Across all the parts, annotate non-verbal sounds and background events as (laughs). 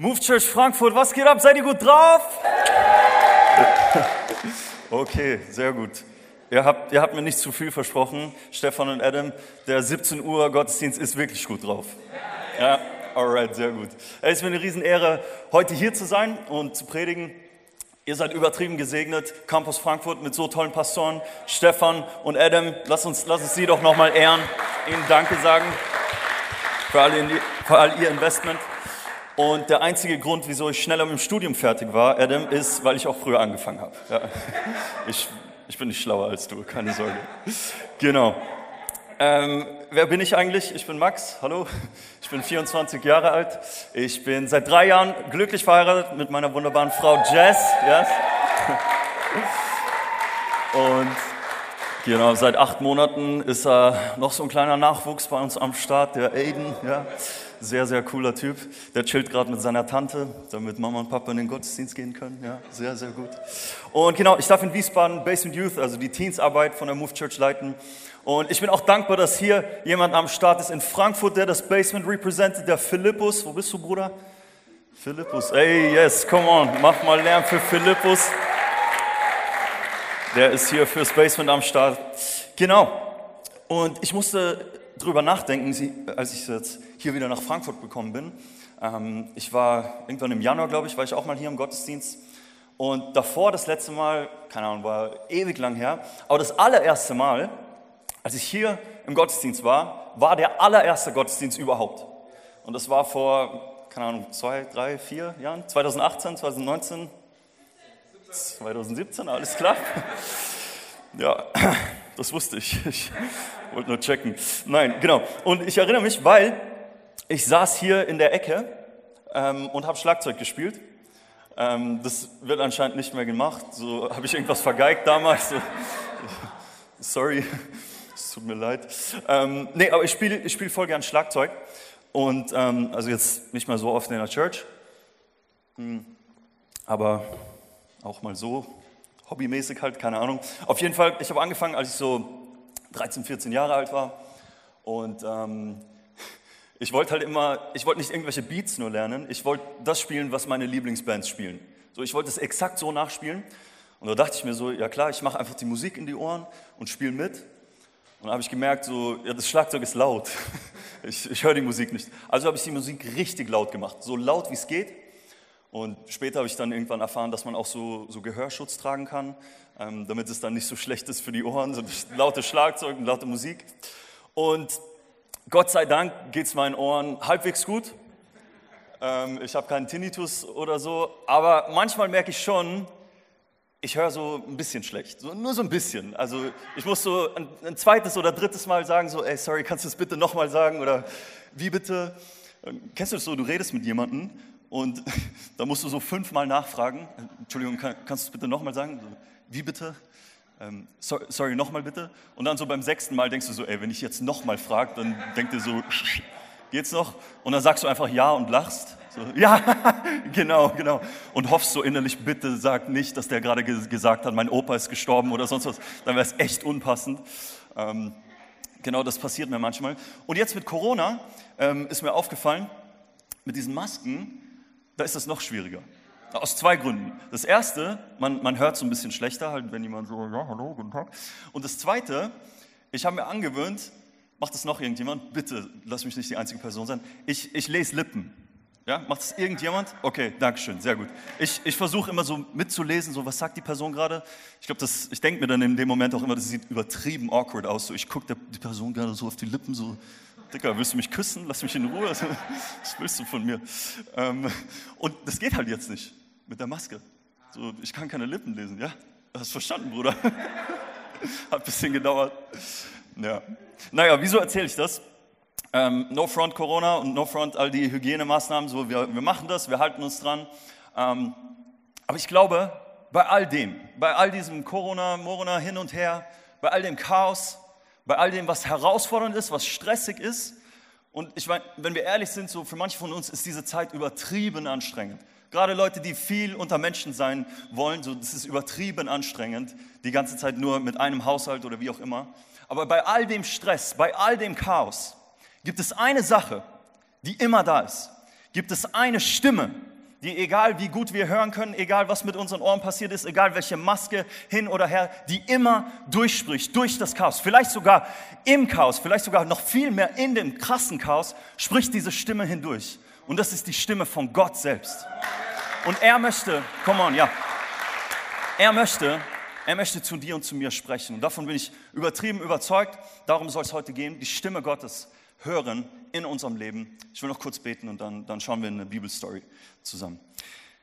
Move Church Frankfurt, was geht ab? Seid ihr gut drauf? (laughs) Okay, sehr gut. Ihr habt, ihr habt mir nicht zu viel versprochen, Stefan und Adam. Der 17 Uhr Gottesdienst ist wirklich gut drauf. Ja, alright, sehr gut. Es ist mir eine Riesenehre, heute hier zu sein und zu predigen. Ihr seid übertrieben gesegnet. Campus Frankfurt mit so tollen Pastoren, Stefan und Adam. Lass uns, lass uns sie doch nochmal ehren, ihnen Danke sagen für all, für all ihr Investment. Und der einzige Grund, wieso ich schneller mit dem Studium fertig war, Adam, ist, weil ich auch früher angefangen habe. Ja. Ich, ich bin nicht schlauer als du, keine Sorge. Genau. Ähm, wer bin ich eigentlich? Ich bin Max, hallo. Ich bin 24 Jahre alt. Ich bin seit drei Jahren glücklich verheiratet mit meiner wunderbaren Frau Jess. Yes. Und genau, seit acht Monaten ist äh, noch so ein kleiner Nachwuchs bei uns am Start, der Aiden. Ja. Sehr, sehr cooler Typ. Der chillt gerade mit seiner Tante, damit Mama und Papa in den Gottesdienst gehen können. Ja, sehr, sehr gut. Und genau, ich darf in Wiesbaden Basement Youth, also die Teensarbeit von der Move Church leiten. Und ich bin auch dankbar, dass hier jemand am Start ist in Frankfurt, der das Basement representet, der Philippus. Wo bist du, Bruder? Philippus. Ey, yes, come on, mach mal Lärm für Philippus. Der ist hier fürs Basement am Start. Genau. Und ich musste drüber nachdenken, als ich jetzt hier wieder nach Frankfurt gekommen bin. Ähm, ich war irgendwann im Januar, glaube ich, war ich auch mal hier im Gottesdienst. Und davor, das letzte Mal, keine Ahnung, war ewig lang her, aber das allererste Mal, als ich hier im Gottesdienst war, war der allererste Gottesdienst überhaupt. Und das war vor, keine Ahnung, zwei, drei, vier Jahren, 2018, 2019, 2017, alles klar. (laughs) Ja, das wusste ich. (laughs) Ich wollte nur checken. Nein, genau. Und ich erinnere mich, weil ich saß hier in der Ecke ähm, und habe Schlagzeug gespielt. Ähm, das wird anscheinend nicht mehr gemacht. So habe ich irgendwas vergeigt damals. So, (laughs) sorry, es tut mir leid. Ähm, nee, aber ich spiele ich spiel voll gern Schlagzeug. Und ähm, also jetzt nicht mal so oft in der Church, hm, aber auch mal so, hobbymäßig halt, keine Ahnung. Auf jeden Fall, ich habe angefangen, als ich so 13, 14 Jahre alt war. Und ähm, ich wollte halt immer, ich wollte nicht irgendwelche Beats nur lernen, ich wollte das spielen, was meine Lieblingsbands spielen. So, ich wollte es exakt so nachspielen. Und da dachte ich mir so, ja klar, ich mache einfach die Musik in die Ohren und spiele mit. Und dann habe ich gemerkt, so, ja, das Schlagzeug ist laut. (laughs) Ich, ich höre die Musik nicht. Also habe ich die Musik richtig laut gemacht, so laut wie es geht. Und später habe ich dann irgendwann erfahren, dass man auch so, so Gehörschutz tragen kann, ähm, damit es dann nicht so schlecht ist für die Ohren, so (laughs) laute Schlagzeug und laute Musik. Und Gott sei Dank geht es meinen Ohren halbwegs gut. Ähm, ich habe keinen Tinnitus oder so, aber manchmal merke ich schon, ich höre so ein bisschen schlecht, so, nur so ein bisschen. Also ich muss so ein, ein zweites oder drittes Mal sagen, so, ey, sorry, kannst du es bitte nochmal sagen oder wie bitte? Kennst du das so, du redest mit jemandem und (laughs) da musst du so fünfmal nachfragen. Entschuldigung, kann, kannst du es bitte nochmal sagen? Wie bitte? ähm, sorry, sorry nochmal bitte. Und dann so beim sechsten Mal denkst du so, ey, wenn ich jetzt nochmal frage, dann denkt ihr so, (laughs) geht's noch? Und dann sagst du einfach ja und lachst. So, (laughs) ja, genau, genau. Und hoffst so innerlich, bitte sag nicht, dass der gerade gesagt hat, mein Opa ist gestorben oder sonst was. Dann wäre es echt unpassend. Ähm, genau, das passiert mir manchmal. Und jetzt mit Corona ähm, ist mir aufgefallen, mit diesen Masken, da ist es noch schwieriger. Aus zwei Gründen. Das erste, man, man hört so ein bisschen schlechter, halt, wenn jemand so, ja, hallo, guten Tag. Und das zweite, ich habe mir angewöhnt, macht das noch irgendjemand? Bitte, lass mich nicht die einzige Person sein. Ich, ich lese Lippen. Ja, macht das irgendjemand? Okay, Dankeschön, sehr gut. Ich, ich versuche immer so mitzulesen, so was sagt die Person gerade. Ich glaube, ich denke mir dann in dem Moment auch immer, das sieht übertrieben awkward aus. So, ich gucke die Person gerade so auf die Lippen, so, Dicker, willst du mich küssen? Lass mich in Ruhe. (laughs) Was willst du von mir? Ähm, und das geht halt jetzt nicht mit der Maske. So, ich kann keine Lippen lesen, ja? Hast du verstanden, Bruder? (laughs) Hat ein bisschen gedauert. Ja. Naja, wieso erzähle ich das? Ähm, no Front Corona und No Front all die Hygienemaßnahmen, so, wir, wir machen das, wir halten uns dran. Ähm, aber ich glaube, bei all dem, bei all diesem Corona, Morona hin und her, bei all dem Chaos, bei all dem, was herausfordernd ist, was stressig ist, und ich meine, wenn wir ehrlich sind, so für manche von uns ist diese Zeit übertrieben anstrengend. Gerade Leute, die viel unter Menschen sein wollen, so, das ist übertrieben anstrengend, die ganze Zeit nur mit einem Haushalt oder wie auch immer. Aber bei all dem Stress, bei all dem Chaos, gibt es eine Sache, die immer da ist. Gibt es eine Stimme, die egal wie gut wir hören können, egal was mit unseren Ohren passiert ist, egal welche Maske hin oder her, die immer durchspricht, durch das Chaos, vielleicht sogar im Chaos, vielleicht sogar noch viel mehr in dem krassen Chaos, spricht diese Stimme hindurch. Und das ist die Stimme von Gott selbst. Und er möchte, come on, ja, er möchte, er möchte zu dir und zu mir sprechen. Und davon bin ich übertrieben überzeugt. Darum soll es heute gehen, die Stimme Gottes hören in unserem Leben. Ich will noch kurz beten und dann, dann schauen wir in eine Bibelstory zusammen.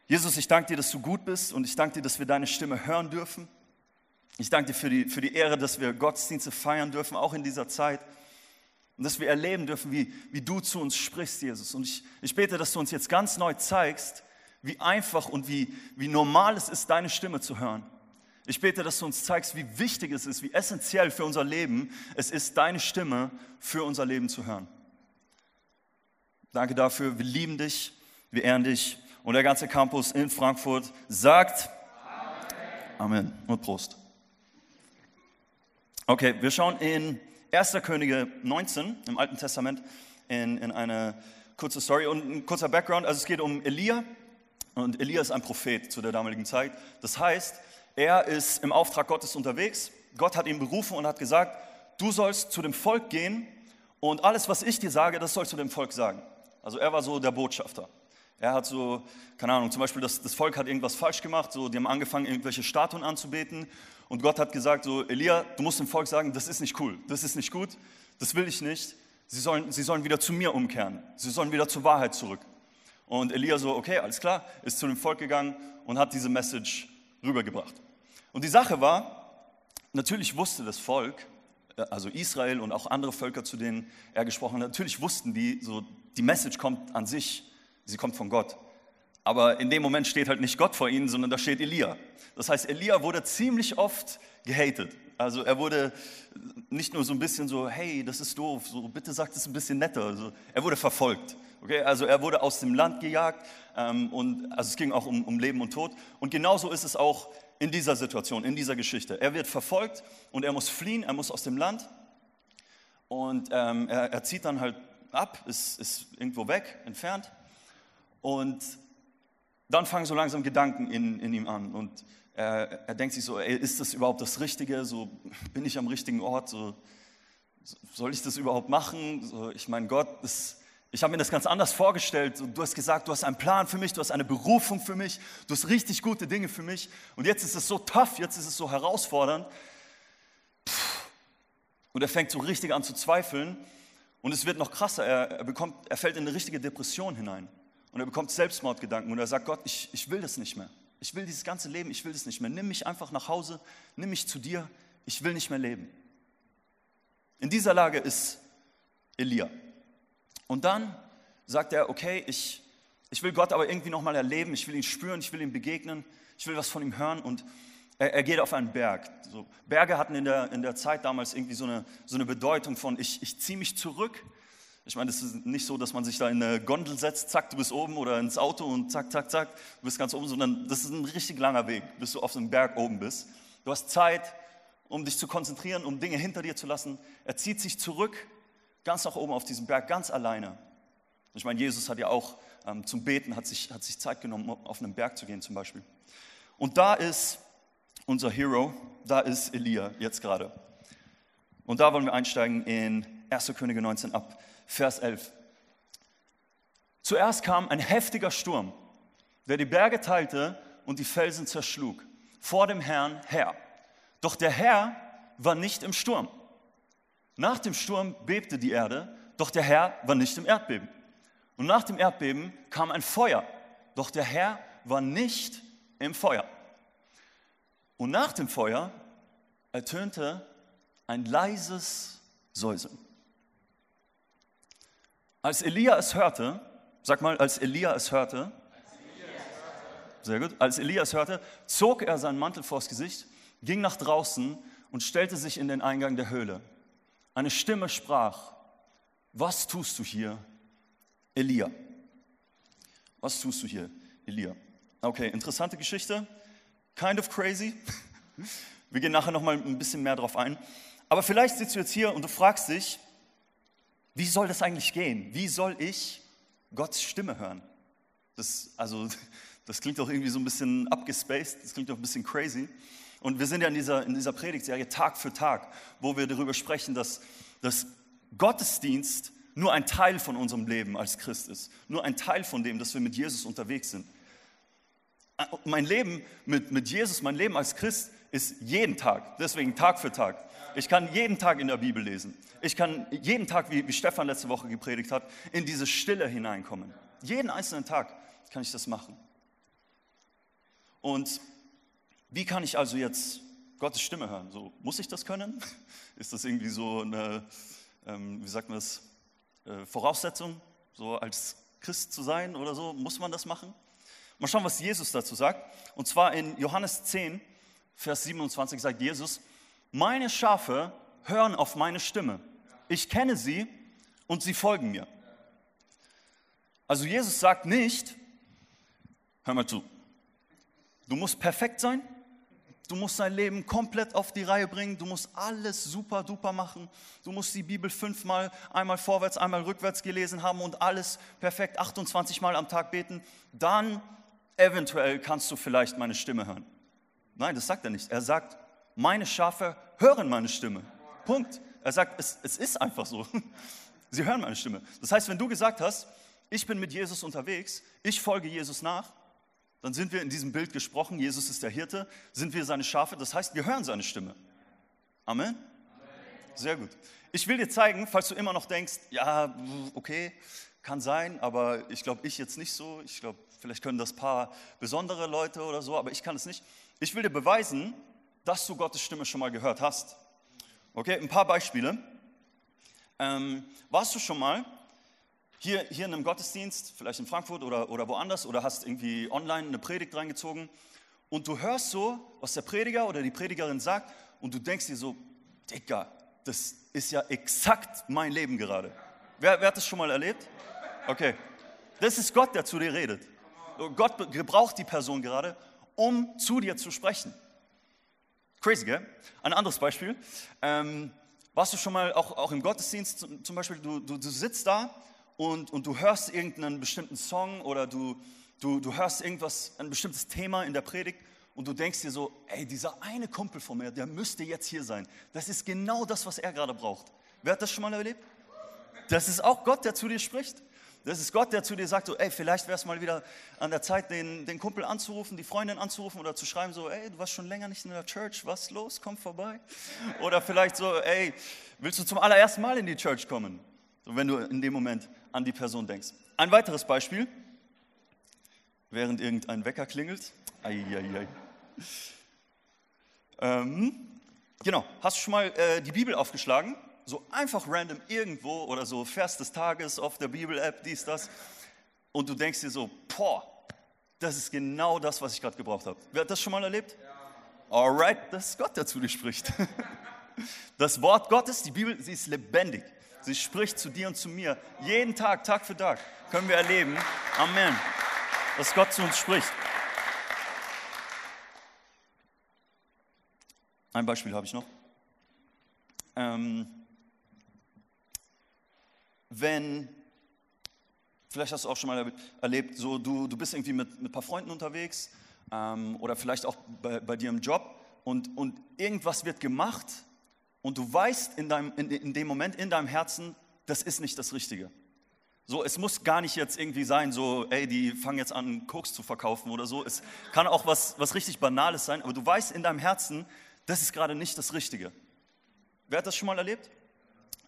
Jesus, ich danke dir, dass du gut bist und ich danke dir, dass wir deine Stimme hören dürfen. Ich danke dir für die, für die Ehre, dass wir Gottesdienste feiern dürfen, auch in dieser Zeit. Und dass wir erleben dürfen, wie, wie du zu uns sprichst, Jesus. Und ich, ich bete, dass du uns jetzt ganz neu zeigst, wie einfach und wie, wie normal es ist, deine Stimme zu hören. Ich bete, dass du uns zeigst, wie wichtig es ist, wie essentiell für unser Leben es ist, deine Stimme für unser Leben zu hören. Danke dafür. Wir lieben dich, wir ehren dich. Und der ganze Campus in Frankfurt sagt Amen, Amen. und Prost. Okay, wir schauen in 1. Könige 19 im Alten Testament in, in eine kurze Story und ein kurzer Background. Also es geht um Elia und Elia ist ein Prophet zu der damaligen Zeit. Das heißt, er ist im Auftrag Gottes unterwegs. Gott hat ihn berufen und hat gesagt, du sollst zu dem Volk gehen und alles, was ich dir sage, das sollst du dem Volk sagen. Also er war so der Botschafter. Er hat so, keine Ahnung, zum Beispiel das, das Volk hat irgendwas falsch gemacht, so, die haben angefangen, irgendwelche Statuen anzubeten und Gott hat gesagt, so, Elia, du musst dem Volk sagen, das ist nicht cool, das ist nicht gut, das will ich nicht. Sie sollen, sie sollen wieder zu mir umkehren, sie sollen wieder zur Wahrheit zurück. Und Elia so, okay, alles klar, ist zu dem Volk gegangen und hat diese Message rübergebracht. Und die Sache war, natürlich wusste das Volk, äh, also Israel und auch andere Völker, zu denen er gesprochen hat, natürlich wussten die, so die Message kommt an sich, sie kommt von Gott. Aber in dem Moment steht halt nicht Gott vor ihnen, sondern da steht Elia. Das heißt, Elia wurde ziemlich oft gehatet. Also er wurde nicht nur so ein bisschen so, hey, das ist doof, so bitte sagt es ein bisschen netter. Also er wurde verfolgt. Okay, also er wurde aus dem Land gejagt ähm, und also es ging auch um, um Leben und Tod. Und genauso ist es auch in dieser Situation, in dieser Geschichte. Er wird verfolgt und er muss fliehen, er muss aus dem Land und ähm, er, er, zieht dann halt ab, ist, ist irgendwo weg, entfernt und dann fangen so langsam Gedanken in, in ihm an und er, er denkt sich so, ey, ist das überhaupt das Richtige? So bin ich am richtigen Ort? So, soll ich das überhaupt machen? So, ich meine, Gott, das, ich habe mir das ganz anders vorgestellt. Du hast gesagt, du hast einen Plan für mich, du hast eine Berufung für mich, du hast richtig gute Dinge für mich. Und jetzt ist es so tough, jetzt ist es so herausfordernd. Und er fängt so richtig an zu zweifeln. Und es wird noch krasser. Er, er, bekommt, er fällt in eine richtige Depression hinein. Und er bekommt Selbstmordgedanken. Und er sagt, Gott, ich, ich will das nicht mehr. Ich will dieses ganze Leben, ich will das nicht mehr. Nimm mich einfach nach Hause, nimm mich zu dir. Ich will nicht mehr leben. In dieser Lage ist Elia. Und dann sagt er, okay, ich, ich will Gott aber irgendwie nochmal erleben, ich will ihn spüren, ich will ihm begegnen, ich will was von ihm hören und er, er geht auf einen Berg. So, Berge hatten in der, in der Zeit damals irgendwie so eine, so eine Bedeutung von, ich, ich ziehe mich zurück. Ich meine, es ist nicht so, dass man sich da in eine Gondel setzt, zack, du bist oben oder ins Auto und zack, zack, zack, du bist ganz oben, sondern das ist ein richtig langer Weg, bis du auf so einem Berg oben bist. Du hast Zeit, um dich zu konzentrieren, um Dinge hinter dir zu lassen. Er zieht sich zurück ganz nach oben auf diesem Berg, ganz alleine. Ich meine, Jesus hat ja auch ähm, zum Beten, hat sich, hat sich Zeit genommen, auf einen Berg zu gehen zum Beispiel. Und da ist unser Hero, da ist Elia jetzt gerade. Und da wollen wir einsteigen in 1. Könige 19 ab Vers 11. Zuerst kam ein heftiger Sturm, der die Berge teilte und die Felsen zerschlug, vor dem Herrn her. Doch der Herr war nicht im Sturm. Nach dem Sturm bebte die Erde, doch der Herr war nicht im Erdbeben. Und nach dem Erdbeben kam ein Feuer, doch der Herr war nicht im Feuer. Und nach dem Feuer ertönte ein leises Säuseln. Als Elia es hörte, sag mal, als Elia es hörte, sehr gut, als Elia es hörte, zog er seinen Mantel vors Gesicht, ging nach draußen und stellte sich in den Eingang der Höhle. Eine Stimme sprach, was tust du hier, Elia? Was tust du hier, Elia? Okay, interessante Geschichte, kind of crazy. (laughs) Wir gehen nachher nochmal ein bisschen mehr drauf ein. Aber vielleicht sitzt du jetzt hier und du fragst dich, wie soll das eigentlich gehen? Wie soll ich Gottes Stimme hören? Das, also, (laughs) das klingt doch irgendwie so ein bisschen abgespaced, das klingt doch ein bisschen crazy. Und wir sind ja in dieser, in dieser Predigtserie Tag für Tag, wo wir darüber sprechen, dass, dass Gottesdienst nur ein Teil von unserem Leben als Christ ist. Nur ein Teil von dem, dass wir mit Jesus unterwegs sind. Mein Leben mit, mit Jesus, mein Leben als Christ ist jeden Tag, deswegen Tag für Tag. Ich kann jeden Tag in der Bibel lesen. Ich kann jeden Tag, wie, wie Stefan letzte Woche gepredigt hat, in diese Stille hineinkommen. Jeden einzelnen Tag kann ich das machen. Und wie kann ich also jetzt Gottes Stimme hören? So, muss ich das können? (laughs) Ist das irgendwie so eine, ähm, wie sagt man das, äh, Voraussetzung, so als Christ zu sein oder so? Muss man das machen? Mal schauen, was Jesus dazu sagt. Und zwar in Johannes 10, Vers 27 sagt Jesus, meine Schafe hören auf meine Stimme. Ich kenne sie und sie folgen mir. Also Jesus sagt nicht, hör mal zu, du musst perfekt sein, Du musst dein Leben komplett auf die Reihe bringen. Du musst alles super duper machen. Du musst die Bibel fünfmal, einmal vorwärts, einmal rückwärts gelesen haben und alles perfekt 28 Mal am Tag beten. Dann eventuell kannst du vielleicht meine Stimme hören. Nein, das sagt er nicht. Er sagt, meine Schafe hören meine Stimme. Punkt. Er sagt, es, es ist einfach so. (laughs) Sie hören meine Stimme. Das heißt, wenn du gesagt hast, ich bin mit Jesus unterwegs, ich folge Jesus nach, dann sind wir in diesem Bild gesprochen, Jesus ist der Hirte, sind wir seine Schafe, das heißt, wir hören seine Stimme. Amen? Sehr gut. Ich will dir zeigen, falls du immer noch denkst, ja, okay, kann sein, aber ich glaube, ich jetzt nicht so. Ich glaube, vielleicht können das paar besondere Leute oder so, aber ich kann es nicht. Ich will dir beweisen, dass du Gottes Stimme schon mal gehört hast. Okay, ein paar Beispiele. Ähm, warst du schon mal hier, hier in einem Gottesdienst, vielleicht in Frankfurt oder, oder woanders, oder hast irgendwie online eine Predigt reingezogen und du hörst so, was der Prediger oder die Predigerin sagt und du denkst dir so, Digga, das ist ja exakt mein Leben gerade. Wer, wer hat das schon mal erlebt? Okay, das ist Gott, der zu dir redet. Gott gebraucht die Person gerade, um zu dir zu sprechen. Crazy, gell? Ein anderes Beispiel. Ähm, warst du schon mal auch, auch im Gottesdienst zum Beispiel, du, du, du sitzt da und, und du hörst irgendeinen bestimmten Song oder du, du, du hörst irgendwas, ein bestimmtes Thema in der Predigt und du denkst dir so, ey, dieser eine Kumpel von mir, der müsste jetzt hier sein. Das ist genau das, was er gerade braucht. Wer hat das schon mal erlebt? Das ist auch Gott, der zu dir spricht. Das ist Gott, der zu dir sagt, so, ey, vielleicht wäre es mal wieder an der Zeit, den, den Kumpel anzurufen, die Freundin anzurufen oder zu schreiben, so, ey, du warst schon länger nicht in der Church, was los, komm vorbei. Oder vielleicht so, ey, willst du zum allerersten Mal in die Church kommen? So, wenn du in dem Moment an die Person denkst. Ein weiteres Beispiel, während irgendein Wecker klingelt. Eieiei. Ähm, genau, hast du schon mal äh, die Bibel aufgeschlagen? So einfach random irgendwo oder so Vers des Tages auf der Bibel-App, dies, das. Und du denkst dir so, boah, das ist genau das, was ich gerade gebraucht habe. Wer hat das schon mal erlebt? Ja. Alright, das ist Gott, der zu dir spricht. (laughs) Das Wort Gottes, die Bibel, sie ist lebendig. Sie spricht zu dir und zu mir. Jeden Tag, Tag für Tag können wir erleben. Amen. Dass Gott zu uns spricht. Ein Beispiel habe ich noch. Ähm, wenn, vielleicht hast du auch schon mal erlebt, so du, du bist irgendwie mit, mit ein paar Freunden unterwegs ähm, oder vielleicht auch bei, bei dir im Job und, und irgendwas wird gemacht und du weißt in, deinem, in, in dem Moment in deinem Herzen, das ist nicht das Richtige. So, es muss gar nicht jetzt irgendwie sein, so, ey, die fangen jetzt an, Koks zu verkaufen oder so. Es kann auch was, was richtig Banales sein, aber du weißt in deinem Herzen, das ist gerade nicht das Richtige. Wer hat das schon mal erlebt?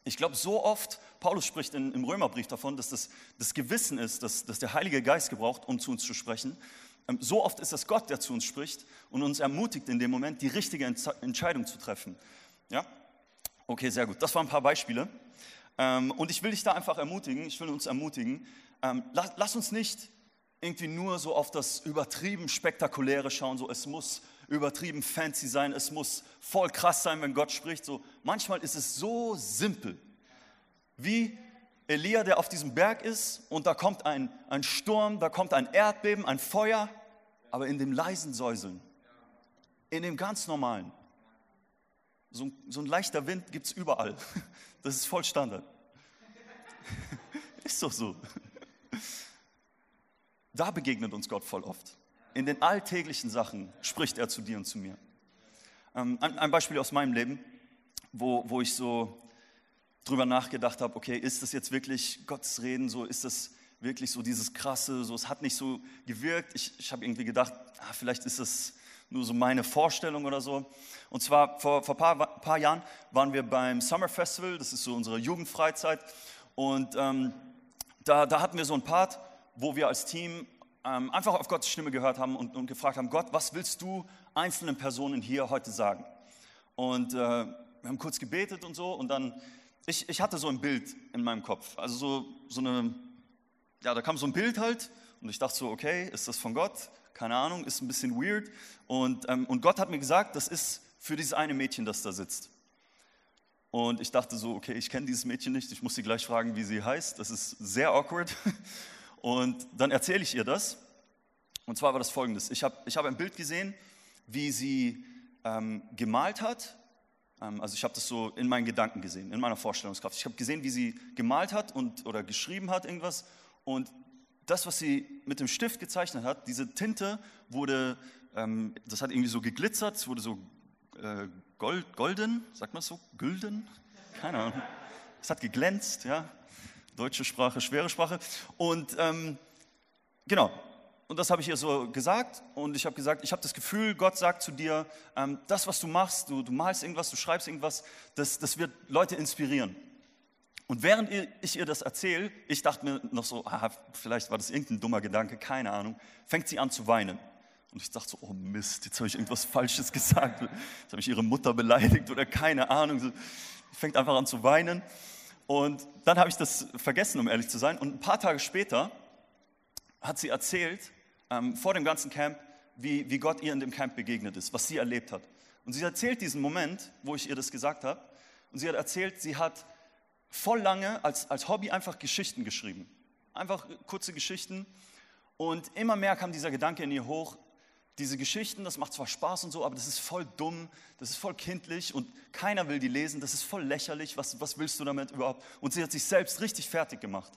Ich glaube, so oft, Paulus spricht in, im Römerbrief davon, dass das, das Gewissen ist, dass, dass der Heilige Geist gebraucht, um zu uns zu sprechen. Ähm, so oft ist das Gott, der zu uns spricht und uns ermutigt in dem Moment, die richtige Entscheidung zu treffen. Ja? Okay, sehr gut. Das waren ein paar Beispiele. Ähm, und ich will dich da einfach ermutigen, ich will uns ermutigen, ähm, lass, uns nicht irgendwie nur so auf das übertrieben Spektakuläre schauen, so es muss übertrieben fancy sein, es muss voll krass sein, wenn Gott spricht. So, manchmal ist es so simpel, wie Elia, der auf diesem Berg ist und da kommt ein, ein Sturm, da kommt ein Erdbeben, ein Feuer, aber in dem leisen Säuseln, in dem ganz normalen, so ein, so ein leichter Wind gibt es überall. (laughs) Das ist voll Standard. (laughs) Ist doch so. da begegnet uns Gott voll oft. In den alltäglichen Sachen spricht er zu dir und zu mir. Ähm, ein, Beispiel aus meinem Leben, wo, wo ich so drüber nachgedacht habe, okay, ist das jetzt wirklich Gottes Reden, so ist das wirklich so dieses krasse, so es hat nicht so gewirkt. Ich, ich habe irgendwie gedacht, ah, vielleicht ist das nur so meine Vorstellung oder so. Und zwar vor, ein paar, paar Jahren waren wir beim Summer Festival, das ist so unsere Jugendfreizeit. Und ähm, da, da hatten wir so ein Part, wo wir als Team ähm, einfach auf Gottes Stimme gehört haben und, und, gefragt haben, Gott, was willst du einzelnen Personen hier heute sagen? Und äh, wir haben kurz gebetet und so und dann, ich, ich hatte so ein Bild in meinem Kopf, also so, so eine, ja, da kam so ein Bild halt und ich dachte so, okay, ist das von Gott? Keine Ahnung, ist ein bisschen weird. Und, ähm, und Gott hat mir gesagt, das ist für dieses eine Mädchen, das da sitzt. Und ich dachte so, okay, ich kenne dieses Mädchen nicht, ich muss sie gleich fragen, wie sie heißt. Das ist sehr awkward. (laughs) Und dann erzähle ich ihr das. Und zwar war das folgendes. Ich habe ich hab ein Bild gesehen, wie sie ähm, gemalt hat. Ähm, also ich habe das so in meinen Gedanken gesehen, in meiner Vorstellungskraft. Ich habe gesehen, wie sie gemalt hat und, oder geschrieben hat irgendwas. Und das, was sie mit dem Stift gezeichnet hat, diese Tinte wurde, ähm, das hat irgendwie so geglitzert, es wurde so äh, gold, golden, sagt man so, gülden? Keine Ahnung. Es hat geglänzt, ja. Deutsche Sprache, schwere Sprache. Und ähm, genau, und das habe ich ihr so gesagt und ich habe gesagt, ich habe das Gefühl, Gott sagt zu dir, ähm, das, was du machst, du, du malst irgendwas, du schreibst irgendwas, das, das wird Leute inspirieren. Und während ich ihr das erzähle, ich dachte mir noch so, ah, vielleicht war das irgendein dummer Gedanke, keine Ahnung, fängt sie an zu weinen. Und ich dachte so, oh Mist, jetzt habe ich irgendwas Falsches (laughs) gesagt. Jetzt habe ich ihre Mutter beleidigt oder keine Ahnung. Sie fängt einfach an zu weinen. Und dann habe ich das vergessen, um ehrlich zu sein. Und ein paar Tage später hat sie erzählt, ähm, vor dem ganzen Camp, wie, wie Gott ihr in dem Camp begegnet ist, was sie erlebt hat. Und sie erzählt diesen Moment, wo ich ihr das gesagt habe. Und sie hat erzählt, sie hat voll lange als, als Hobby einfach Geschichten geschrieben. Einfach kurze Geschichten. Und immer mehr kam dieser Gedanke in ihr hoch, diese Geschichten, das macht zwar Spaß und so, aber das ist voll dumm, das ist voll kindlich und keiner will die lesen, das ist voll lächerlich, was, was willst du damit überhaupt? Und sie hat sich selbst richtig fertig gemacht.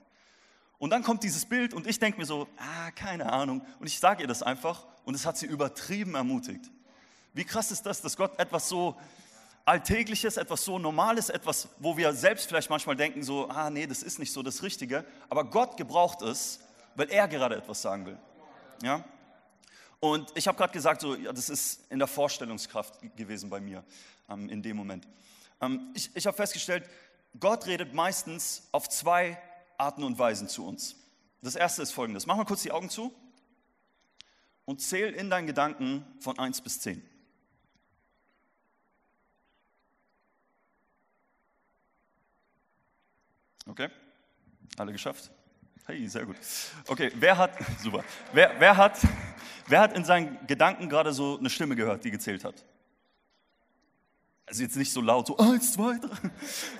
Und dann kommt dieses Bild und ich denke mir so, ah, keine Ahnung. Und ich sage ihr das einfach und es hat sie übertrieben ermutigt. Wie krass ist das, dass Gott etwas so Alltägliches, etwas so Normales, etwas, wo wir selbst vielleicht manchmal denken, so, ah, nee, das ist nicht so das Richtige, aber Gott gebraucht es, weil er gerade etwas sagen will. Ja? Und ich habe gerade gesagt, so, ja, das ist in der Vorstellungskraft gewesen bei mir ähm, in dem Moment. Ähm, ich ich habe festgestellt, Gott redet meistens auf zwei Arten und Weisen zu uns. Das erste ist folgendes: Mach mal kurz die Augen zu und zähl in deinen Gedanken von 1 bis 10. Okay, alle geschafft? Hey, sehr gut. Okay, wer hat, (laughs) super, wer, wer hat Wer hat in seinen Gedanken gerade so eine Stimme gehört, die gezählt hat? Also jetzt nicht so laut, so eins, zwei, drei,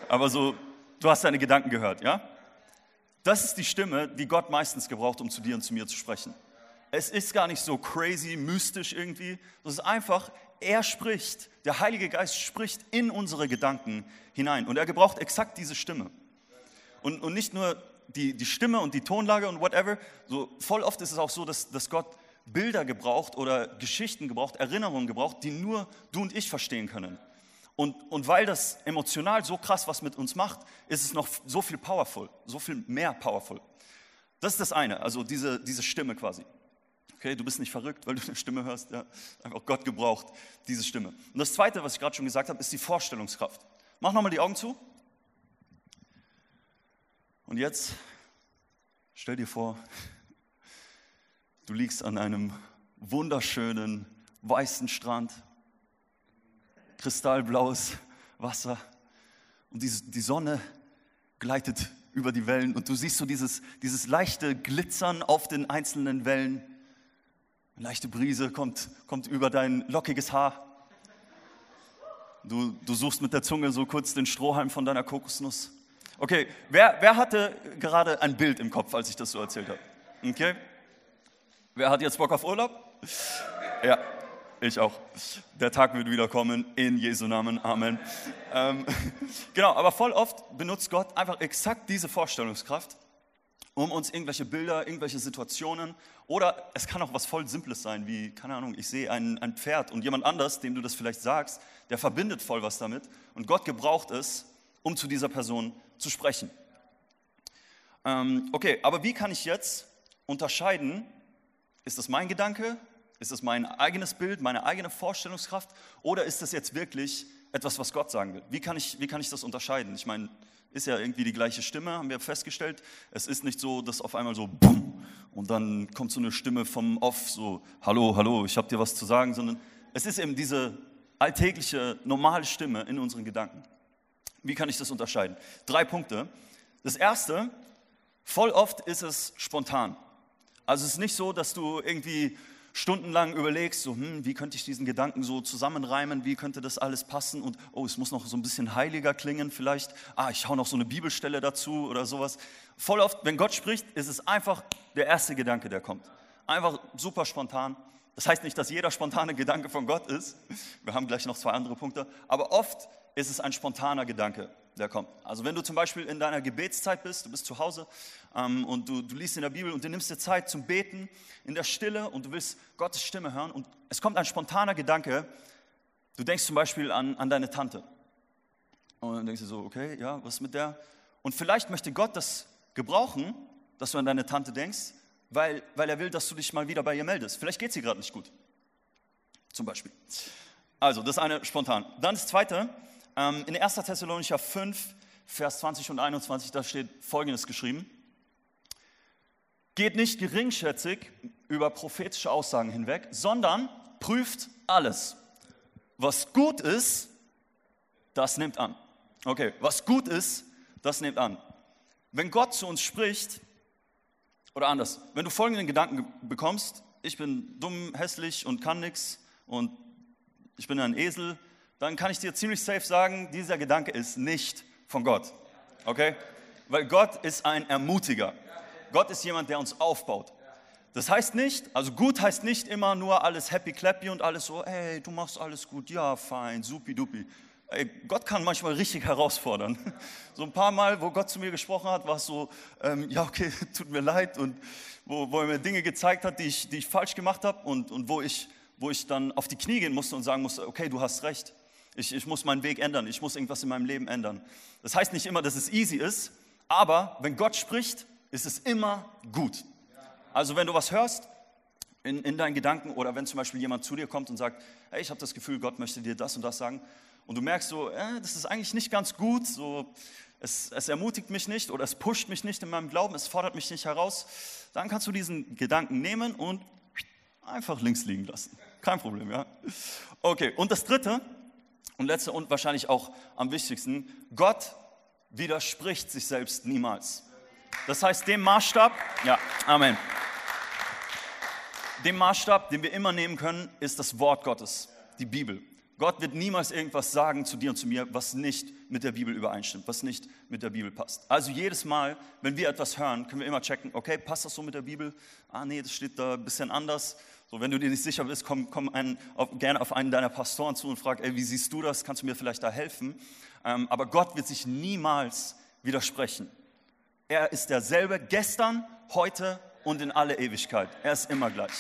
aber so, du hast deine Gedanken gehört, ja? Das ist die Stimme, die Gott meistens gebraucht, um zu dir und zu mir zu sprechen. Es ist gar nicht so crazy, mystisch irgendwie. Es ist einfach, er spricht, der Heilige Geist spricht in unsere Gedanken hinein. Und er gebraucht exakt diese Stimme. Und, und nicht nur die, die Stimme und die Tonlage und whatever. So, voll oft ist es auch so, dass, dass Gott Bilder gebraucht oder Geschichten gebraucht, Erinnerungen gebraucht, die nur du und ich verstehen können. Und, und weil das emotional so krass was mit uns macht, ist es noch so viel powerful, so viel mehr powerful. Das ist das eine, also diese, diese Stimme quasi. Okay, du bist nicht verrückt, weil du eine Stimme hörst. Ja, einfach Gott gebraucht diese Stimme. Und das zweite, was ich gerade schon gesagt habe, ist die Vorstellungskraft. Mach nochmal die Augen zu. Und jetzt stell dir vor, Du liegst an einem wunderschönen weißen Strand, kristallblaues Wasser und die, die Sonne gleitet über die Wellen und du siehst so dieses, dieses leichte Glitzern auf den einzelnen Wellen. Eine leichte Brise kommt, kommt über dein lockiges Haar. Du, du suchst mit der Zunge so kurz den Strohhalm von deiner Kokosnuss. Okay, wer, wer hatte gerade ein Bild im Kopf, als ich das so erzählt habe? Okay, Wer hat jetzt Bock auf Urlaub? Ja, ich auch. Der Tag wird wieder kommen, in Jesu Namen, Amen. Ähm, (laughs) genau, aber voll oft benutzt Gott einfach exakt diese Vorstellungskraft, um uns irgendwelche Bilder, irgendwelche Situationen oder es kann auch was voll Simples sein, wie, keine Ahnung, ich sehe ein, ein Pferd und jemand anders, dem du das vielleicht sagst, der verbindet voll was damit und Gott gebraucht es, um zu dieser Person zu sprechen. Ähm, okay, aber wie kann ich jetzt unterscheiden, ist das mein Gedanke, ist das mein eigenes Bild, meine eigene Vorstellungskraft oder ist das jetzt wirklich etwas, was Gott sagen will? Wie kann ich, wie kann ich das unterscheiden? Ich meine, ist ja irgendwie die gleiche Stimme, haben wir festgestellt. Es ist nicht so, dass auf einmal so bumm und dann kommt so eine Stimme vom Off, so hallo, hallo, ich habe dir was zu sagen, sondern es ist eben diese alltägliche, normale Stimme in unseren Gedanken. Wie kann ich das unterscheiden? Drei Punkte. Das erste, voll oft ist es spontan. Also es ist nicht so, dass du irgendwie stundenlang überlegst, so, hm, wie könnte ich diesen Gedanken so zusammenreimen, wie könnte das alles passen und oh, es muss noch so ein bisschen heiliger klingen vielleicht, ah, ich hau noch so eine Bibelstelle dazu oder sowas. Voll oft, wenn Gott spricht, ist es einfach der erste Gedanke, der kommt. Einfach super spontan. Das heißt nicht, dass jeder spontane Gedanke von Gott ist. Wir haben gleich noch zwei andere Punkte. Aber oft ist es ein spontaner Gedanke, der kommt. Also wenn du zum Beispiel in deiner Gebetszeit bist, du bist zu Hause ähm, und du, du liest in der Bibel und du nimmst dir Zeit zum Beten in der Stille und du willst Gottes Stimme hören und es kommt ein spontaner Gedanke. Du denkst zum Beispiel an, an deine Tante. Und dann denkst du so, okay, ja, was mit der? Und vielleicht möchte Gott das gebrauchen, dass du an deine Tante denkst, weil, weil er will, dass du dich mal wieder bei ihr meldest. Vielleicht geht sie gerade nicht gut. Zum Beispiel. Also, das eine spontan. Dann das zweite, in 1. Thessalonicher 5, Vers 20 und 21, da steht Folgendes geschrieben. Geht nicht geringschätzig über prophetische Aussagen hinweg, sondern prüft alles. Was gut ist, das nimmt an. Okay, was gut ist, das nimmt an. Wenn Gott zu uns spricht, oder anders, wenn du folgenden Gedanken bekommst, ich bin dumm, hässlich und kann nichts und ich bin ein Esel, dann kann ich dir ziemlich safe sagen, dieser Gedanke ist nicht von Gott. Okay? Weil Gott ist ein Ermutiger. Gott ist jemand, der uns aufbaut. Das heißt nicht, also gut heißt nicht immer nur alles happy clappy und alles so, ey, du machst alles gut, ja, fein, supi dupi. Ey, Gott kann manchmal richtig herausfordern. (laughs) So ein paar Mal, wo Gott zu mir gesprochen hat, war es so, ähm, ja, okay, (laughs) tut mir leid und wo, wo er mir Dinge gezeigt hat, die ich, die ich falsch gemacht habe und, und wo, ich, wo ich dann auf die Knie gehen musste und sagen musste, okay, du hast recht. Ich, ich muss meinen Weg ändern. Ich muss irgendwas in meinem Leben ändern. Das heißt nicht immer, dass es easy ist, aber wenn Gott spricht, ist es immer gut. Also wenn du was hörst in, in deinen Gedanken oder wenn zum Beispiel jemand zu dir kommt und sagt, hey, ich habe das Gefühl, Gott möchte dir das und das sagen und du merkst so, äh, das ist eigentlich nicht ganz gut, so, es, es ermutigt mich nicht oder es pusht mich nicht in meinem Glauben, es fordert mich nicht heraus, dann kannst du diesen Gedanken nehmen und einfach links liegen lassen. Kein Problem, ja. Okay, und das Dritte, und letzte und wahrscheinlich auch am wichtigsten, Gott widerspricht sich selbst niemals. Das heißt, dem Maßstab, ja, Amen. Dem Maßstab, den wir immer nehmen können, ist das Wort Gottes, die Bibel. Gott wird niemals irgendwas sagen zu dir und zu mir, was nicht mit der Bibel übereinstimmt, was nicht mit der Bibel passt. Also jedes Mal, wenn wir etwas hören, können wir immer checken, okay, passt das so mit der Bibel? Ah nee, das steht da ein bisschen anders. So, wenn du dir nicht sicher bist, komm, komm einen, auf, gerne auf einen deiner Pastoren zu und frag, ey, wie siehst du das? Kannst du mir vielleicht da helfen? Ähm, aber Gott wird sich niemals widersprechen. Er ist derselbe gestern, heute und in alle Ewigkeit. Er ist immer gleich.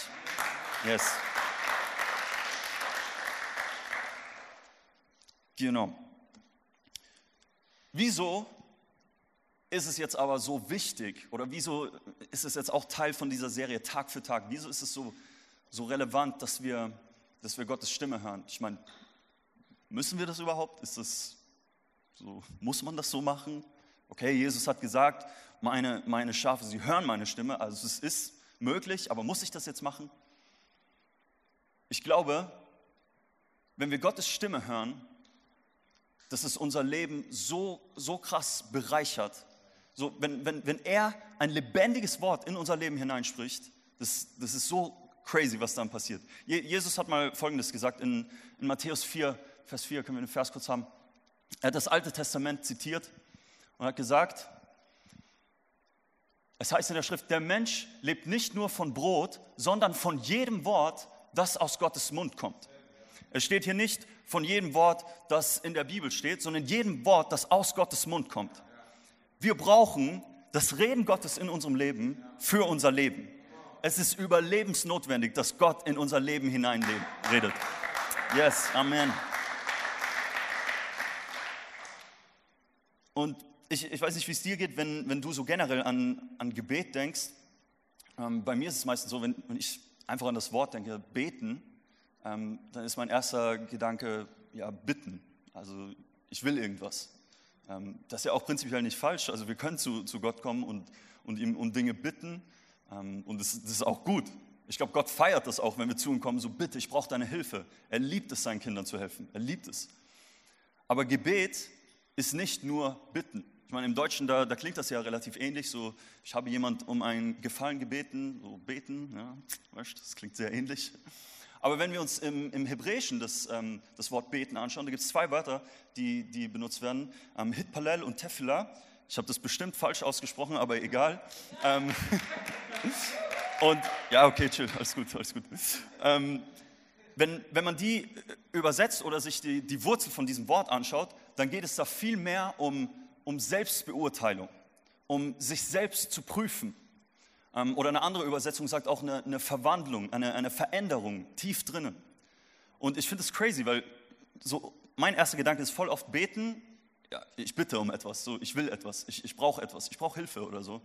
Yes. Genau. Wieso ist es jetzt aber so wichtig oder wieso ist es jetzt auch Teil von dieser Serie Tag für Tag? Wieso ist es so wichtig? So relevant, dass wir, dass wir Gottes Stimme hören. Ich meine, müssen wir das überhaupt? Ist das so, muss man das so machen? Okay, Jesus hat gesagt, meine, meine Schafe, sie hören meine Stimme, also es ist möglich, aber muss ich das jetzt machen? Ich glaube, wenn wir Gottes Stimme hören, dass es unser Leben so, so krass bereichert. So, wenn, wenn, wenn er ein lebendiges Wort in unser Leben hineinspricht, das, das ist so crazy, was dann passiert. Jesus hat mal Folgendes gesagt in, in Matthäus 4, Vers 4, können wir den Vers kurz haben. Er hat das Alte Testament zitiert und hat gesagt, es heißt in der Schrift, der Mensch lebt nicht nur von Brot, sondern von jedem Wort, das aus Gottes Mund kommt. Es steht hier nicht von jedem Wort, das in der Bibel steht, sondern jedem Wort, das aus Gottes Mund kommt. Wir brauchen das Reden Gottes in unserem Leben für unser Leben. Es ist überlebensnotwendig, dass Gott in unser Leben hineinredet. Yes, Amen. Und ich, ich weiß nicht, wie es dir geht, wenn, wenn du so generell an, an Gebet denkst. Ähm, bei mir ist es meistens so, wenn, wenn ich einfach an das Wort denke, beten, ähm, dann ist mein erster Gedanke, ja, bitten. Also ich will irgendwas. Ähm, das ist ja auch prinzipiell nicht falsch. Also wir können zu, zu Gott kommen und, und ihm um Dinge bitten. Ähm, und das, ist auch gut. Ich glaube, Gott feiert das auch, wenn wir zu ihm kommen, so bitte, ich brauche deine Hilfe. Er liebt es, seinen Kindern zu helfen. Er liebt es. Aber Gebet ist nicht nur bitten. Ich meine, im Deutschen, da, da klingt das ja relativ ähnlich. So, ich habe jemand um einen Gefallen gebeten, so beten, ja, das klingt sehr ähnlich. Aber wenn wir uns im, im Hebräischen das, ähm, das Wort beten anschauen, da gibt es zwei Wörter, die, die benutzt werden: ähm, Hitpalel und Tefillah. Ich habe das bestimmt falsch ausgesprochen, aber egal. ähm, (laughs) und ja, okay, chill, alles gut, alles gut. Ähm, wenn, wenn man die übersetzt oder sich die, die Wurzel von diesem Wort anschaut, dann geht es da viel mehr um, um Selbstbeurteilung, um sich selbst zu prüfen. Ähm, oder eine andere Übersetzung sagt auch eine, eine Verwandlung, eine, eine Veränderung tief drinnen. Und ich finde es crazy, weil so mein erster Gedanke ist voll oft beten, ja, ich bitte um etwas, so, ich will etwas, ich, ich brauche etwas, ich brauche Hilfe oder so.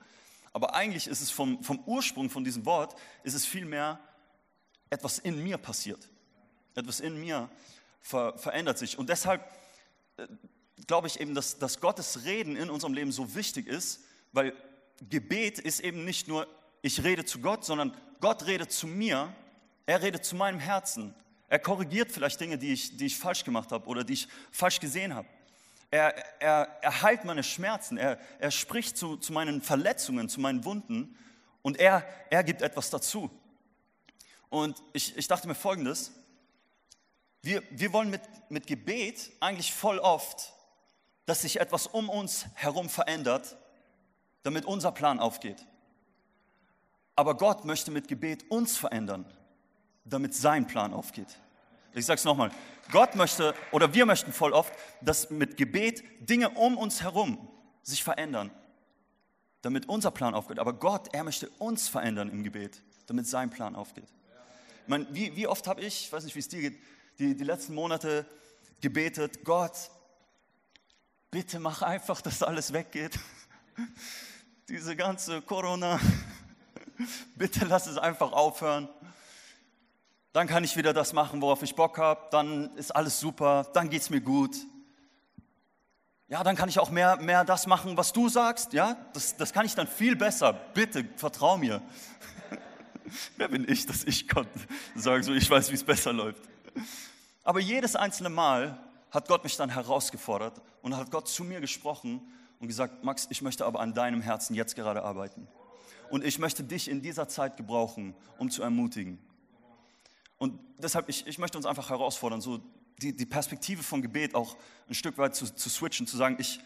Aber eigentlich ist es vom, vom Ursprung von diesem Wort, ist es vielmehr etwas in mir passiert. Etwas in mir ver, verändert sich. Und deshalb äh, glaube ich eben, dass, dass Gottes Reden in unserem Leben so wichtig ist, weil Gebet ist eben nicht nur, ich rede zu Gott, sondern Gott redet zu mir, er redet zu meinem Herzen. Er korrigiert vielleicht Dinge, die ich, die ich falsch gemacht habe oder die ich falsch gesehen habe. Er, er, er heilt meine Schmerzen, er, er spricht zu, zu meinen Verletzungen, zu meinen Wunden und er, er gibt etwas dazu. Und ich, ich dachte mir folgendes, wir, wir wollen mit, mit Gebet eigentlich voll oft, dass sich etwas um uns herum verändert, damit unser Plan aufgeht. Aber Gott möchte mit Gebet uns verändern, damit sein Plan aufgeht. Ich sage es nochmal. Gott möchte oder wir möchten voll oft, dass mit Gebet Dinge um uns herum sich verändern, damit unser Plan aufgeht. Aber Gott, er möchte uns verändern im Gebet, damit sein Plan aufgeht. Ich meine, wie, wie oft habe ich, ich weiß nicht, wie es dir geht, die, die letzten Monate gebetet, Gott, bitte mach einfach, dass alles weggeht. (laughs) Diese ganze Corona, (laughs) bitte lass es einfach aufhören. Dann kann ich wieder das machen, worauf ich Bock habe. Dann ist alles super. Dann geht es mir gut. Ja, dann kann ich auch mehr, mehr das machen, was du sagst. Ja, das, das kann ich dann viel besser. Bitte, vertrau mir. (laughs) Wer bin ich, dass ich Gott sage, so ich weiß, wie es besser läuft. Aber jedes einzelne Mal hat Gott mich dann herausgefordert und hat Gott zu mir gesprochen und gesagt, Max, ich möchte aber an deinem Herzen jetzt gerade arbeiten. Und ich möchte dich in dieser Zeit gebrauchen, um zu ermutigen. Und deshalb, ich, ich möchte uns einfach herausfordern, so die, die Perspektive von Gebet auch ein Stück weit zu, zu switchen, zu sagen, ich,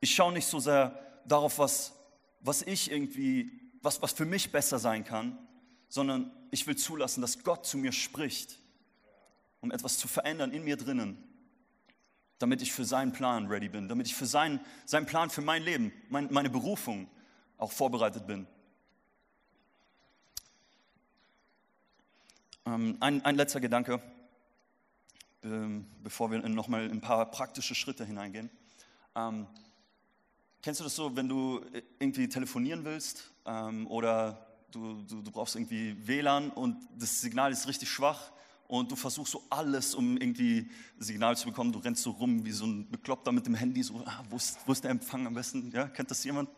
ich schaue nicht so sehr darauf, was, was ich irgendwie, was, was für mich besser sein kann, sondern ich will zulassen, dass Gott zu mir spricht, um etwas zu verändern in mir drinnen, damit ich für seinen Plan ready bin, damit ich für seinen, seinen Plan für mein Leben, mein, meine Berufung auch vorbereitet bin. Ein, ein, letzter Gedanke, ähm, bevor wir nochmal in ein paar praktische Schritte hineingehen. Ähm, kennst du das so, wenn du irgendwie telefonieren willst ähm, oder du, du, du brauchst irgendwie WLAN und das Signal ist richtig schwach und du versuchst so alles, um irgendwie Signal zu bekommen. Du rennst so rum wie so ein Bekloppter mit dem Handy, so, ah, wo, ist, wo ist der Empfang am besten? Ja, kennt das jemand?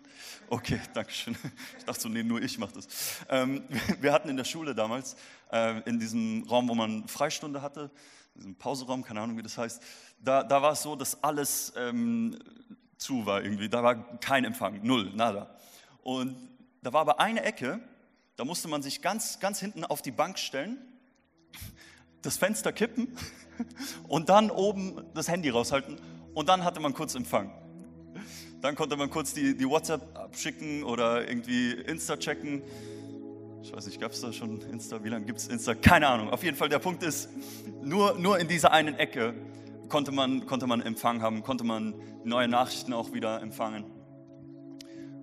Okay, (laughs) danke schön. Ich dachte so, nee, nur ich mache das. Ähm, (laughs) wir hatten in der Schule damals, äh, in diesem Raum, wo man Freistunde hatte, diesem Pauseraum, keine Ahnung, wie das heißt, da, da war es so, dass alles ähm, zu war irgendwie. Da war kein Empfang, null, nada. Und da war aber eine Ecke, da musste man sich ganz, ganz hinten auf die Bank stellen das Fenster kippen (laughs) und dann oben das Handy raushalten und dann hatte man kurz Empfang. Dann konnte man kurz die, die WhatsApp abschicken oder irgendwie Insta checken. Ich weiß nicht, gab es da schon Insta? Wie lange gibt es Insta? Keine Ahnung. Auf jeden Fall, der Punkt ist, nur, nur in dieser einen Ecke konnte man, konnte man Empfang haben, konnte man neue Nachrichten auch wieder empfangen.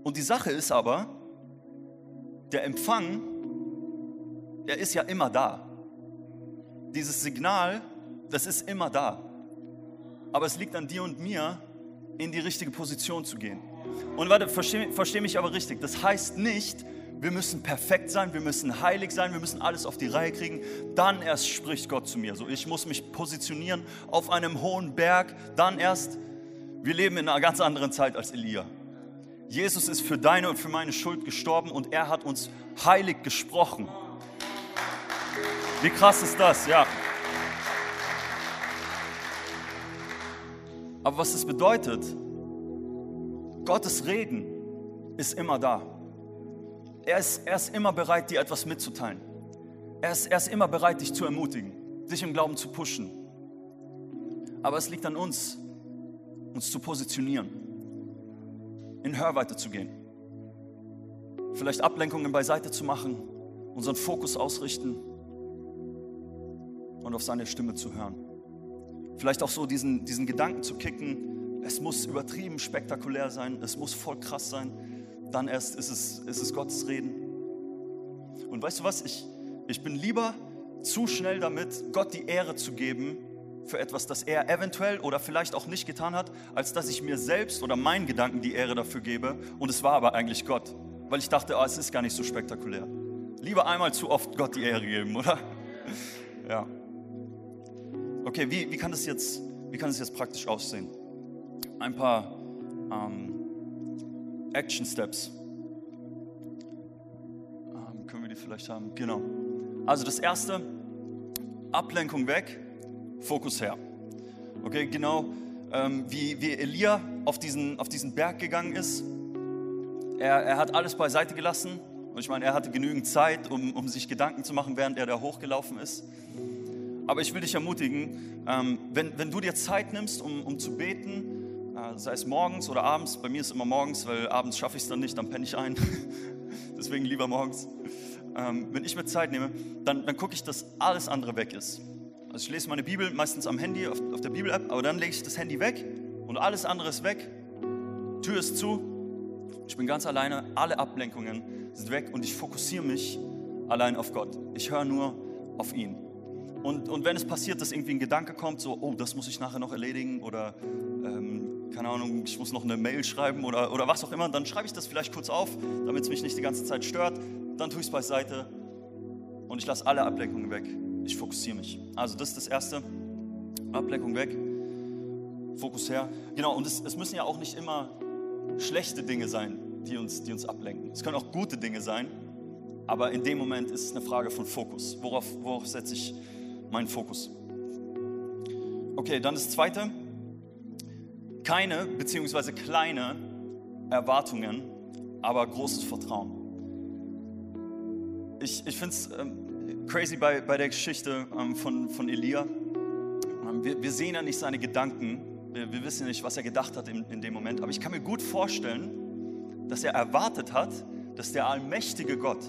Und die Sache ist aber, der Empfang, der ist ja immer da. Dieses Signal, das ist immer da. Aber es liegt an dir und mir, in die richtige Position zu gehen. Und warte, versteh, versteh mich aber richtig. Das heißt nicht, wir müssen perfekt sein, wir müssen heilig sein, wir müssen alles auf die Reihe kriegen. Dann erst spricht Gott zu mir. So, ich muss mich positionieren auf einem hohen Berg. Dann erst, wir leben in einer ganz anderen Zeit als Elia. Jesus ist für deine und für meine Schuld gestorben und er hat uns heilig gesprochen. Wie krass ist das, ja. Aber was es bedeutet, Gottes Reden ist immer da. Er ist, er ist immer bereit, dir etwas mitzuteilen. Er ist, er ist immer bereit, dich zu ermutigen, dich im Glauben zu pushen. Aber es liegt an uns, uns zu positionieren, in Hörweite zu gehen, vielleicht Ablenkungen beiseite zu machen, unseren Fokus ausrichten und auf seine Stimme zu hören. Vielleicht auch so diesen, diesen Gedanken zu kicken, es muss übertrieben spektakulär sein, es muss voll krass sein, dann erst ist es, ist es Gottes Reden. Und weißt du was, ich, ich bin lieber zu schnell damit, Gott die Ehre zu geben für etwas, das er eventuell oder vielleicht auch nicht getan hat, als dass ich mir selbst oder meinen Gedanken die Ehre dafür gebe. Und es war aber eigentlich Gott, weil ich dachte, oh, es ist gar nicht so spektakulär. Lieber einmal zu oft Gott die Ehre geben, (laughs) oder? Ja. Okay, wie, wie, kann, das jetzt, wie kann das jetzt praktisch aussehen? Ein paar ähm, Action Steps. Ähm, können wir die vielleicht haben? Genau. Also das erste, Ablenkung weg, Fokus her. Okay, genau ähm, wie, wie Elia auf diesen, auf diesen Berg gegangen ist. Er, er hat alles beiseite gelassen. Und ich meine, er hatte genügend Zeit, um, um sich Gedanken zu machen, während er da hochgelaufen ist. Aber ich will dich ermutigen, ähm, wenn, wenn du dir Zeit nimmst, um, um zu beten, äh, sei es morgens oder abends. Bei mir ist es immer morgens, weil abends schaffe ich es dann nicht, dann penne ich ein. (laughs) Deswegen lieber morgens. Ähm, wenn ich mir Zeit nehme, dann, dann gucke ich, dass alles andere weg ist. Also ich lese meine Bibel meistens am Handy, auf, auf der Bibel-App, aber dann lege ich das Handy weg und alles andere ist weg. Tür ist zu. Ich bin ganz alleine, alle Ablenkungen sind weg und ich fokussiere mich allein auf Gott. Ich höre nur auf ihn. Und, und wenn es passiert, dass irgendwie ein Gedanke kommt, so, oh, das muss ich nachher noch erledigen oder ähm, keine Ahnung, ich muss noch eine Mail schreiben oder, oder was auch immer, dann schreibe ich das vielleicht kurz auf, damit es mich nicht die ganze Zeit stört. Dann tue ich es beiseite und ich lasse alle Ablenkungen weg. Ich fokussiere mich. Also das ist das Erste. Ablenkung weg, Fokus her. Genau, und es, es müssen ja auch nicht immer schlechte Dinge sein, die uns, die uns ablenken. Es können auch gute Dinge sein, aber in dem Moment ist es eine Frage von Fokus. Worauf, worauf setze ich meinen Fokus? Okay, dann das Zweite keine bzw. kleine Erwartungen, aber großes Vertrauen. Ich, ich finde es ähm, crazy bei, bei der Geschichte ähm, von, von Elia. Ähm, wir, wir, sehen ja nicht seine Gedanken, wir, wir wissen nicht, was er gedacht hat in, in dem Moment, aber ich kann mir gut vorstellen, dass er erwartet hat, dass der allmächtige Gott,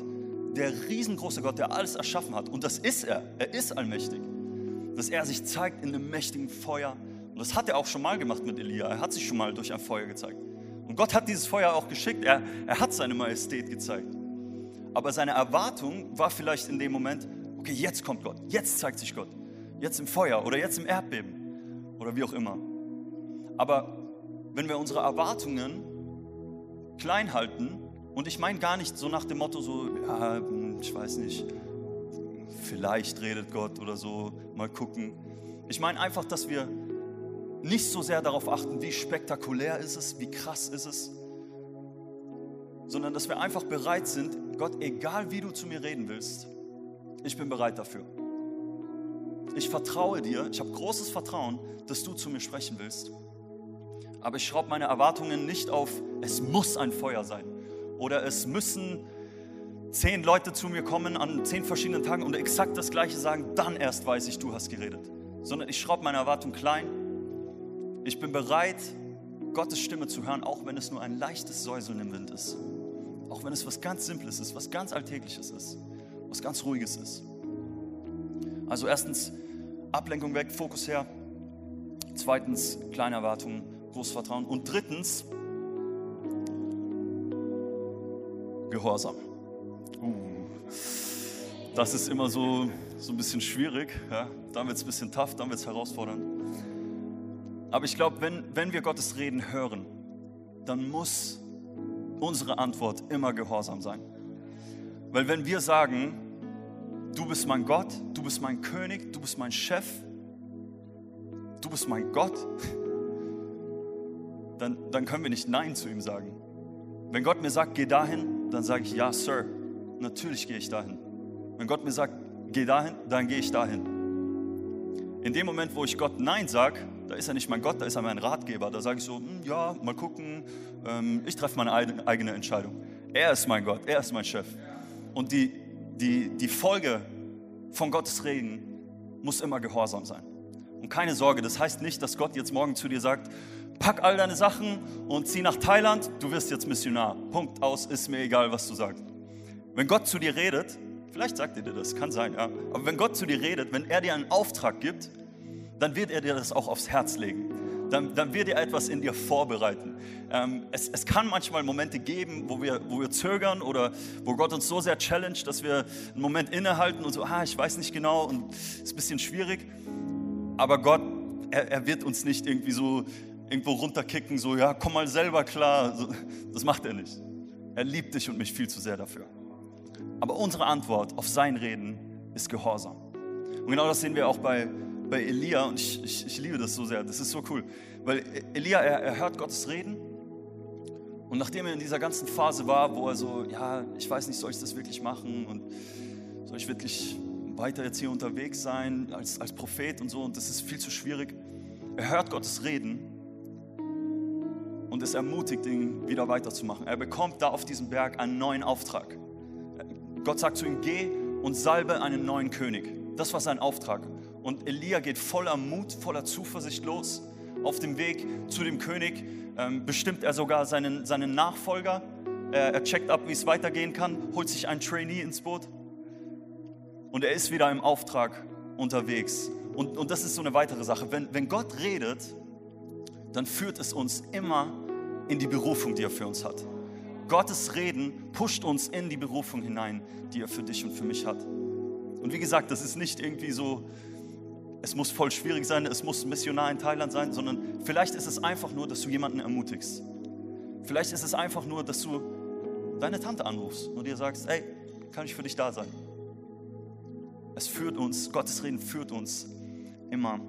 der riesengroße Gott, der alles erschaffen hat, und das ist er, er ist allmächtig, dass er sich zeigt in einem mächtigen Feuer, und das hat er auch schon mal gemacht mit Elia. Er hat sich schon mal durch ein Feuer gezeigt. Und Gott hat dieses Feuer auch geschickt. Er, er hat seine Majestät gezeigt. Aber seine Erwartung war vielleicht in dem Moment, okay, jetzt kommt Gott, jetzt zeigt sich Gott. Jetzt im Feuer oder jetzt im Erdbeben oder wie auch immer. Aber wenn wir unsere Erwartungen klein halten, und ich meine gar nicht so nach dem Motto, so, ja, hm, ich weiß nicht, vielleicht redet Gott oder so, mal gucken. Ich meine einfach, dass wir nicht so sehr darauf achten, wie spektakulär ist es, wie krass ist es, sondern dass wir einfach bereit sind, Gott, egal wie du zu mir reden willst, ich bin bereit dafür. Ich vertraue dir, ich habe großes Vertrauen, dass du zu mir sprechen willst. Aber ich schraube meine Erwartungen nicht auf, es muss ein Feuer sein oder es müssen zehn Leute zu mir kommen an zehn verschiedenen Tagen und exakt das Gleiche sagen, dann erst weiß ich, du hast geredet. Sondern ich schraube meine Erwartung klein ich bin bereit, Gottes Stimme zu hören, auch wenn es nur ein leichtes Säuseln im Wind ist. Auch wenn es was ganz Simples ist, was ganz Alltägliches ist, was ganz Ruhiges ist. Also erstens Ablenkung weg, Fokus her. Zweitens kleine Erwartungen, großes Vertrauen. Und drittens Gehorsam. Uh, das ist immer so, so ein bisschen schwierig. Ja? Dann wird es ein bisschen tough, dann wird es herausfordernd. Aber ich glaube, wenn, wenn wir Gottes Reden hören, dann muss unsere Antwort immer Gehorsam sein. Weil wenn wir sagen, du bist mein Gott, du bist mein König, du bist mein Chef, du bist mein Gott, (laughs) dann, dann können wir nicht Nein zu ihm sagen. Wenn Gott mir sagt, geh dahin, dann sage ich, ja, Sir, natürlich gehe ich dahin. Wenn Gott mir sagt, geh dahin, dann gehe ich dahin. In dem Moment, wo ich Gott Nein sage, da ist er nicht mein Gott, da ist er mein Ratgeber. Da sage ich so, hm, ja, mal gucken, ähm, ich treffe meine eigene Entscheidung. Er ist mein Gott, er ist mein Chef. Und die, die, die Folge von Gottes Reden muss immer Gehorsam sein. Und keine Sorge, das heißt nicht, dass Gott jetzt morgen zu dir sagt, pack all deine Sachen und zieh nach Thailand, du wirst jetzt Missionar. Punkt aus, ist mir egal, was du sagst. Wenn Gott zu dir redet, vielleicht sagt er dir das, kann sein, ja, aber wenn Gott zu dir redet, wenn er dir einen Auftrag gibt, dann wird er dir das auch aufs Herz legen. Dann, dann wird er etwas in dir vorbereiten. Ähm, es, es, kann manchmal Momente geben, wo wir, wo wir zögern oder wo Gott uns so sehr challenged, dass wir einen Moment innehalten und so, ah, ich weiß nicht genau und es ist ein bisschen schwierig. Aber Gott, er, er wird uns nicht irgendwie so irgendwo runterkicken, so, ja, komm mal selber klar. Das macht er nicht. Er liebt dich und mich viel zu sehr dafür. Aber unsere Antwort auf sein Reden ist Gehorsam. Und genau das sehen wir auch bei, bei Elia und ich, ich, ich liebe das so sehr. Das ist so cool. Weil Elia, er, er hört Gottes Reden und nachdem er in dieser ganzen Phase war, wo er so, ja, ich weiß nicht, soll ich das wirklich machen und soll ich wirklich weiter jetzt hier unterwegs sein als, als Prophet und so und das ist viel zu schwierig. Er hört Gottes Reden und es ermutigt ihn, wieder weiterzumachen. Er bekommt da auf diesem Berg einen neuen Auftrag. Gott sagt zu ihm, geh und salbe einen neuen König. Das war sein Auftrag. Und Elia geht voller Mut, voller Zuversicht los. Auf dem Weg zu dem König ähm, bestimmt er sogar seinen, seinen Nachfolger. Er, er checkt ab, wie es weitergehen kann, holt sich einen Trainee ins Boot. Und er ist wieder im Auftrag unterwegs. Und, und das ist so eine weitere Sache. Wenn, wenn Gott redet, dann führt es uns immer in die Berufung, die er für uns hat. Gottes Reden pusht uns in die Berufung hinein, die er für dich und für mich hat. Und wie gesagt, das ist nicht irgendwie so, es muss voll schwierig sein, es muss Missionar in Thailand sein, sondern vielleicht ist es einfach nur, dass du jemanden ermutigst. Vielleicht ist es einfach nur, dass du deine Tante anrufst und dir sagst, hey, kann ich für dich da sein? Es führt uns, Gottes Reden führt uns immer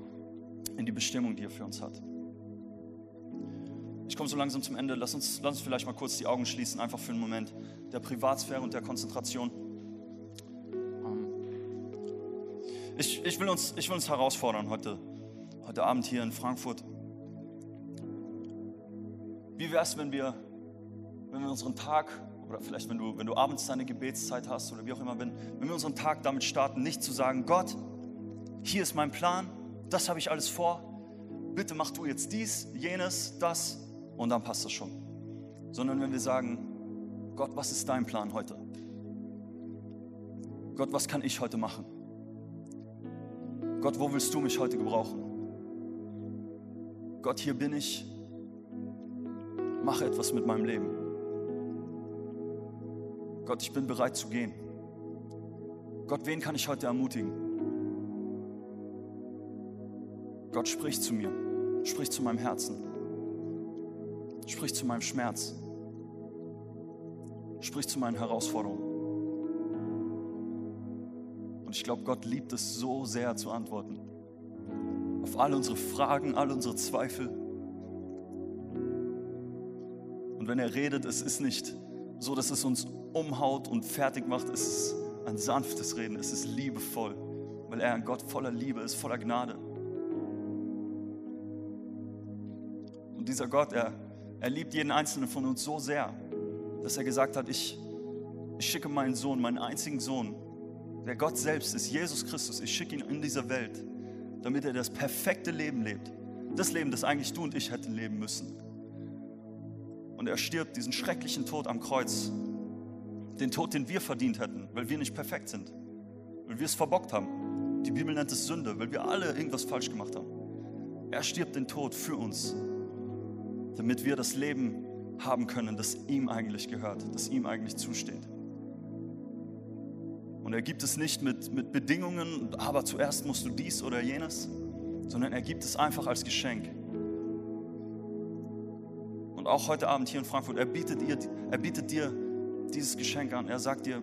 in die Bestimmung, die er für uns hat. Ich komme so langsam zum Ende. Lass uns, lass uns vielleicht mal kurz die Augen schließen, einfach für einen Moment der Privatsphäre und der Konzentration. Ich, ich, will, uns, ich will uns herausfordern heute, heute Abend hier in Frankfurt. Wie wäre es, wenn wir, wenn wir unseren Tag, oder vielleicht wenn du, wenn du abends deine Gebetszeit hast oder wie auch immer, wenn, wenn wir unseren Tag damit starten, nicht zu sagen, Gott, hier ist mein Plan, das habe ich alles vor, bitte mach du jetzt dies, jenes, das und dann passt das schon. Sondern wenn wir sagen, Gott, was ist dein Plan heute? Gott, was kann ich heute machen? Gott, wo willst du mich heute gebrauchen? Gott, hier bin ich. Mache etwas mit meinem Leben. Gott, ich bin bereit zu gehen. Gott, wen kann ich heute ermutigen? Gott, sprich zu mir. Sprich zu meinem Herzen. Sprich zu meinem Schmerz. Sprich zu meinen Herausforderungen. Und ich glaube, Gott liebt es so sehr zu antworten. Auf all unsere Fragen, all unsere Zweifel. Und wenn er redet, es ist nicht so, dass es uns umhaut und fertig macht. Es ist ein sanftes Reden, es ist liebevoll, weil er ein Gott voller Liebe ist, voller Gnade. Und dieser Gott, er, er liebt jeden einzelnen von uns so sehr, dass er gesagt hat, ich, ich schicke meinen Sohn, meinen einzigen Sohn, der Gott selbst ist, Jesus Christus, ich schicke ihn in diese Welt, damit er das perfekte Leben lebt. Das Leben, das eigentlich du und ich hätten leben müssen. Und er stirbt diesen schrecklichen Tod am Kreuz. Den Tod, den wir verdient hätten, weil wir nicht perfekt sind. Weil wir es verbockt haben. Die Bibel nennt es Sünde, weil wir alle irgendwas falsch gemacht haben. Er stirbt den Tod für uns, damit wir das Leben haben können, das ihm eigentlich gehört, das ihm eigentlich zusteht. Und er gibt es nicht mit, mit Bedingungen, aber zuerst musst du dies oder jenes, sondern er gibt es einfach als Geschenk. Und auch heute Abend hier in Frankfurt, er bietet, ihr, er bietet dir dieses Geschenk an. Er sagt dir,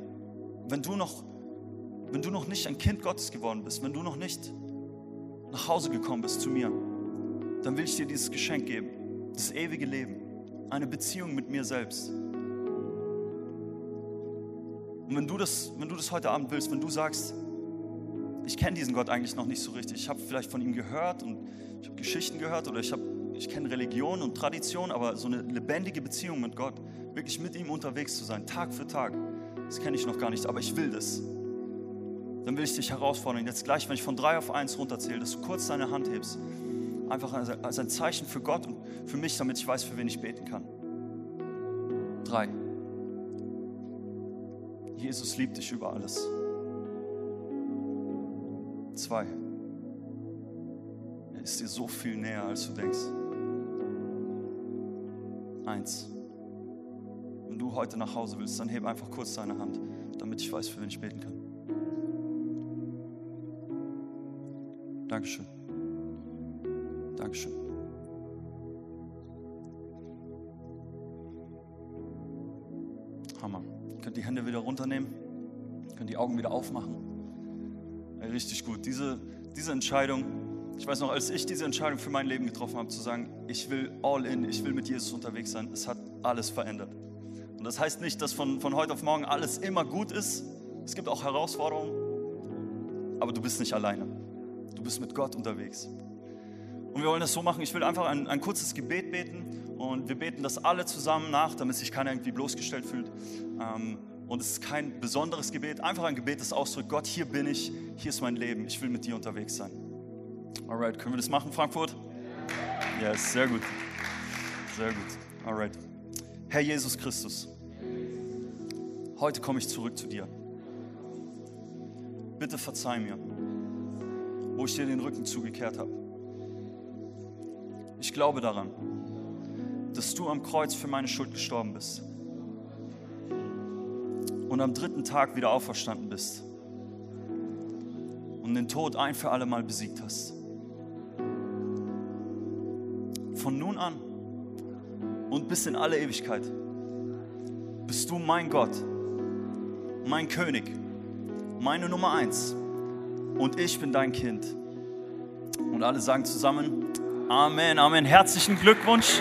wenn du, noch, wenn du noch nicht ein Kind Gottes geworden bist, wenn du noch nicht nach Hause gekommen bist zu mir, dann will ich dir dieses Geschenk geben, das ewige Leben, eine Beziehung mit mir selbst. Und wenn du das, wenn du das heute Abend willst, wenn du sagst, ich kenne diesen Gott eigentlich noch nicht so richtig, ich habe vielleicht von ihm gehört und ich habe Geschichten gehört oder ich, ich kenne Religion und Tradition, aber so eine lebendige Beziehung mit Gott, wirklich mit ihm unterwegs zu sein, Tag für Tag, das kenne ich noch gar nicht, aber ich will das. Dann will ich dich herausfordern, jetzt gleich, wenn ich von drei auf eins runterzähle, dass du kurz deine Hand hebst, einfach als ein Zeichen für Gott und für mich, damit ich weiß, für wen ich beten kann. Drei. Jesus liebt dich über alles. Zwei. Er ist dir so viel näher, als du denkst. Eins. Wenn du heute nach Hause willst, dann heb einfach kurz deine Hand, damit ich weiß, für wen ich beten kann. Dankeschön. Dankeschön. Hammer. Ihr könnt die Hände wieder runternehmen, könnt die Augen wieder aufmachen. Richtig gut. Diese, diese Entscheidung, ich weiß noch, als ich diese Entscheidung für mein Leben getroffen habe, zu sagen, ich will all in, ich will mit Jesus unterwegs sein, es hat alles verändert. Und das heißt nicht, dass von, von heute auf morgen alles immer gut ist. Es gibt auch Herausforderungen, aber du bist nicht alleine. Du bist mit Gott unterwegs. Und wir wollen das so machen, ich will einfach ein, ein kurzes Gebet beten und wir beten das alle zusammen nach, damit sich keiner irgendwie bloßgestellt fühlt. Ähm, und es ist kein besonderes Gebet, einfach ein Gebet, das ausdrückt, Gott, hier bin ich, hier ist mein Leben, ich will mit dir unterwegs sein. Alright, können wir das machen, Frankfurt? Yes, sehr gut. Sehr gut. Alright. Herr Jesus Christus, heute komme ich zurück zu dir. Bitte verzeih mir, wo ich dir den Rücken zugekehrt habe. Ich glaube daran, dass du am Kreuz für meine Schuld gestorben bist und am dritten Tag wieder auferstanden bist und den Tod ein für alle Mal besiegt hast. Von nun an und bis in alle Ewigkeit bist du mein Gott, mein König, meine Nummer eins und ich bin dein Kind. Und alle sagen zusammen, Amen, Amen. Herzlichen Glückwunsch.